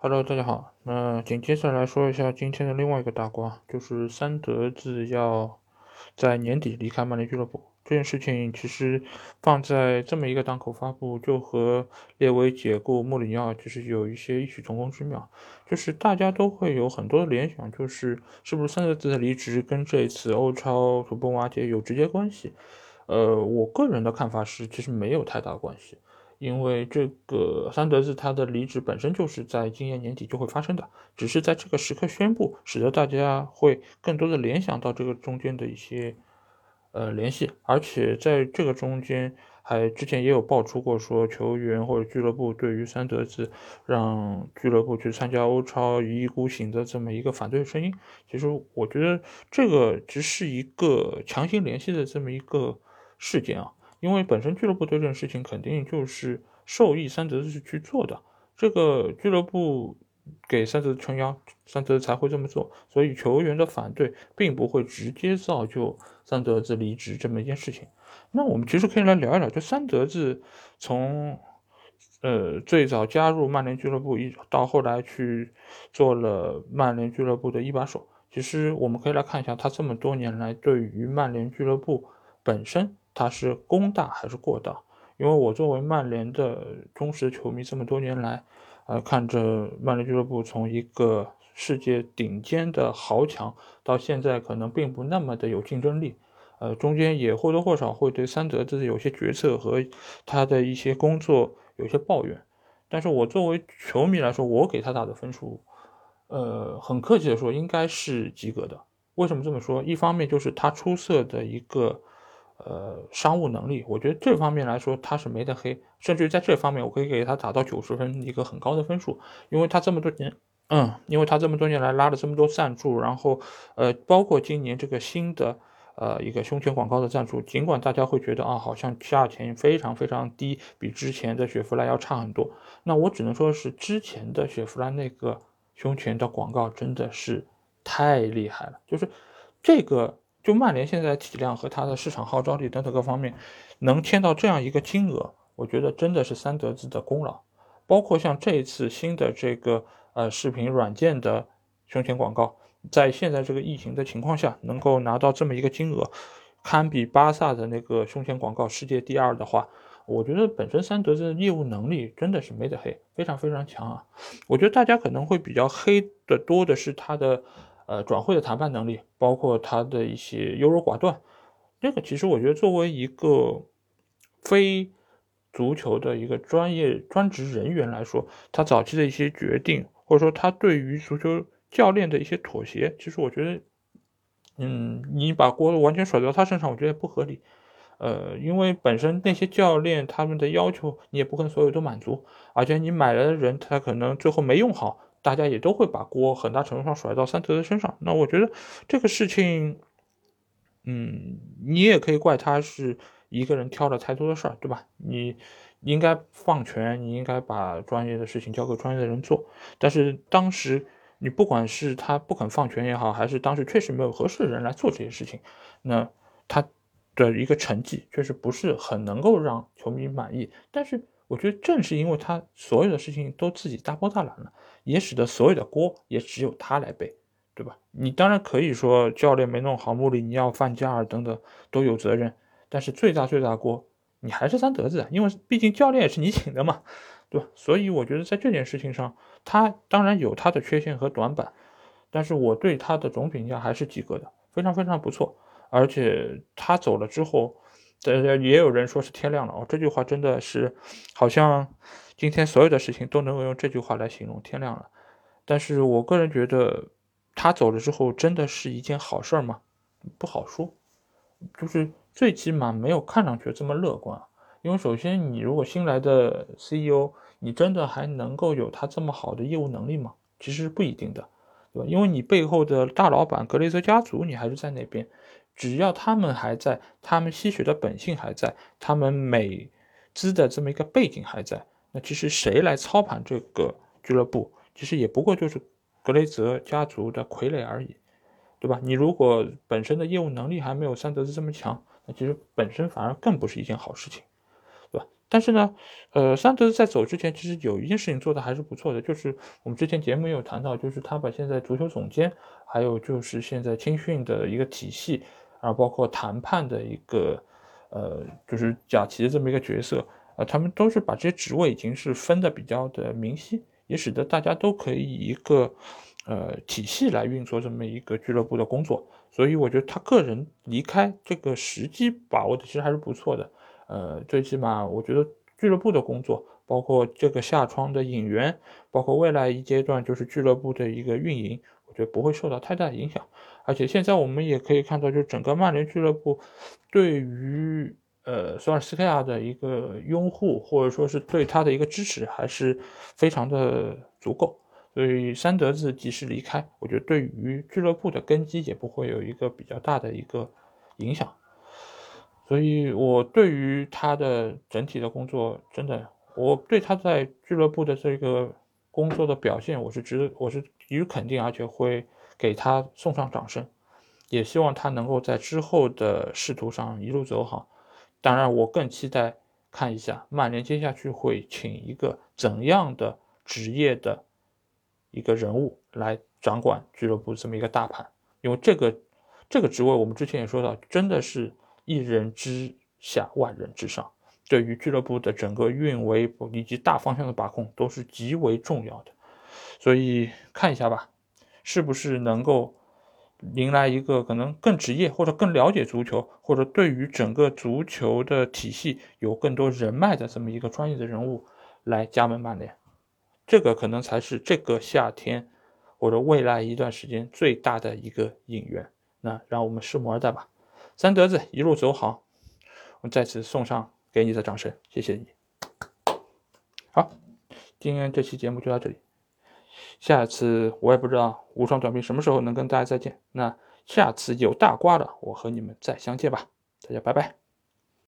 Hello，大家好。那紧接着来说一下今天的另外一个大瓜，就是三德子要在年底离开曼联俱乐部这件事情，其实放在这么一个档口发布，就和列维解雇穆里尼奥其实有一些异曲同工之妙。就是大家都会有很多的联想，就是是不是三德子的离职跟这一次欧超土崩瓦解有直接关系？呃，我个人的看法是，其实没有太大关系。因为这个三德子他的离职本身就是在今年年底就会发生的，只是在这个时刻宣布，使得大家会更多的联想到这个中间的一些呃联系，而且在这个中间还之前也有爆出过说球员或者俱乐部对于三德子让俱乐部去参加欧超一意孤行的这么一个反对声音，其实我觉得这个只是一个强行联系的这么一个事件啊。因为本身俱乐部对这件事情肯定就是受益三德子去做的，这个俱乐部给三德子撑腰，三德子才会这么做，所以球员的反对并不会直接造就三德子离职这么一件事情。那我们其实可以来聊一聊，就三德子从呃最早加入曼联俱乐部，一到后来去做了曼联俱乐部的一把手，其实我们可以来看一下他这么多年来对于曼联俱乐部本身。他是功大还是过大？因为我作为曼联的忠实球迷，这么多年来，呃，看着曼联俱乐部从一个世界顶尖的豪强，到现在可能并不那么的有竞争力，呃，中间也或多或少会对三德子有些决策和他的一些工作有些抱怨。但是我作为球迷来说，我给他打的分数，呃，很客气的说，应该是及格的。为什么这么说？一方面就是他出色的一个。呃，商务能力，我觉得这方面来说他是没得黑，甚至在这方面我可以给他打到九十分，一个很高的分数，因为他这么多年，嗯，因为他这么多年来拉了这么多赞助，然后呃，包括今年这个新的呃一个胸前广告的赞助，尽管大家会觉得啊，好像价钱非常非常低，比之前的雪佛兰要差很多，那我只能说是之前的雪佛兰那个胸前的广告真的是太厉害了，就是这个。就曼联现在体量和它的市场号召力等等各方面，能签到这样一个金额，我觉得真的是三德子的功劳。包括像这一次新的这个呃视频软件的胸前广告，在现在这个疫情的情况下，能够拿到这么一个金额，堪比巴萨的那个胸前广告世界第二的话，我觉得本身三德子的业务能力真的是没得黑，非常非常强啊。我觉得大家可能会比较黑的多的是他的。呃，转会的谈判能力，包括他的一些优柔寡断，这个其实我觉得作为一个非足球的一个专业专职人员来说，他早期的一些决定，或者说他对于足球教练的一些妥协，其实我觉得，嗯，你把锅完全甩到他身上，我觉得不合理。呃，因为本身那些教练他们的要求，你也不可能所有都满足，而且你买来的人，他可能最后没用好。大家也都会把锅很大程度上甩到三德的身上。那我觉得这个事情，嗯，你也可以怪他是一个人挑了太多的事儿，对吧？你应该放权，你应该把专业的事情交给专业的人做。但是当时你不管是他不肯放权也好，还是当时确实没有合适的人来做这些事情，那他的一个成绩确实不是很能够让球迷满意。但是我觉得正是因为他所有的事情都自己大包大揽了。也使得所有的锅也只有他来背，对吧？你当然可以说教练没弄好，穆里尼奥、范加尔等等都有责任，但是最大最大锅你还是三德子，因为毕竟教练也是你请的嘛，对吧？所以我觉得在这件事情上，他当然有他的缺陷和短板，但是我对他的总评价还是及格的，非常非常不错。而且他走了之后，也有人说是天亮了哦，这句话真的是好像。今天所有的事情都能够用这句话来形容，天亮了。但是我个人觉得，他走了之后，真的是一件好事吗？不好说。就是最起码没有看上去这么乐观。因为首先，你如果新来的 CEO，你真的还能够有他这么好的业务能力吗？其实不一定的，对吧？因为你背后的大老板格雷泽家族，你还是在那边。只要他们还在，他们吸血的本性还在，他们美资的这么一个背景还在。那其实谁来操盘这个俱乐部，其实也不过就是格雷泽家族的傀儡而已，对吧？你如果本身的业务能力还没有三德子这么强，那其实本身反而更不是一件好事情，对吧？但是呢，呃，桑德斯在走之前，其实有一件事情做的还是不错的，就是我们之前节目也有谈到，就是他把现在足球总监，还有就是现在青训的一个体系，然后包括谈判的一个，呃，就是贾奇的这么一个角色，呃，他们都是把这些职位已经是分的比较的明晰，也使得大家都可以一个。呃，体系来运作这么一个俱乐部的工作，所以我觉得他个人离开这个时机把握的其实还是不错的。呃，最起码我觉得俱乐部的工作，包括这个下窗的引援，包括未来一阶段就是俱乐部的一个运营，我觉得不会受到太大影响。而且现在我们也可以看到，就整个曼联俱乐部对于呃索尔斯克亚的一个拥护，或者说是对他的一个支持，还是非常的足够。所以三德子及时离开，我觉得对于俱乐部的根基也不会有一个比较大的一个影响。所以我对于他的整体的工作，真的，我对他在俱乐部的这个工作的表现，我是值，我是予肯定，而且会给他送上掌声。也希望他能够在之后的仕途上一路走好。当然，我更期待看一下曼联接下去会请一个怎样的职业的。一个人物来掌管俱乐部这么一个大盘，因为这个这个职位我们之前也说到，真的是一人之下万人之上，对于俱乐部的整个运维以及大方向的把控都是极为重要的。所以看一下吧，是不是能够迎来一个可能更职业或者更了解足球，或者对于整个足球的体系有更多人脉的这么一个专业的人物来加盟曼联。这个可能才是这个夏天或者未来一段时间最大的一个引援。那让我们拭目以待吧。三德子一路走好，我再次送上给你的掌声，谢谢你。好，今天这期节目就到这里。下次我也不知道无双短兵什么时候能跟大家再见。那下次有大瓜了，我和你们再相见吧。大家拜拜。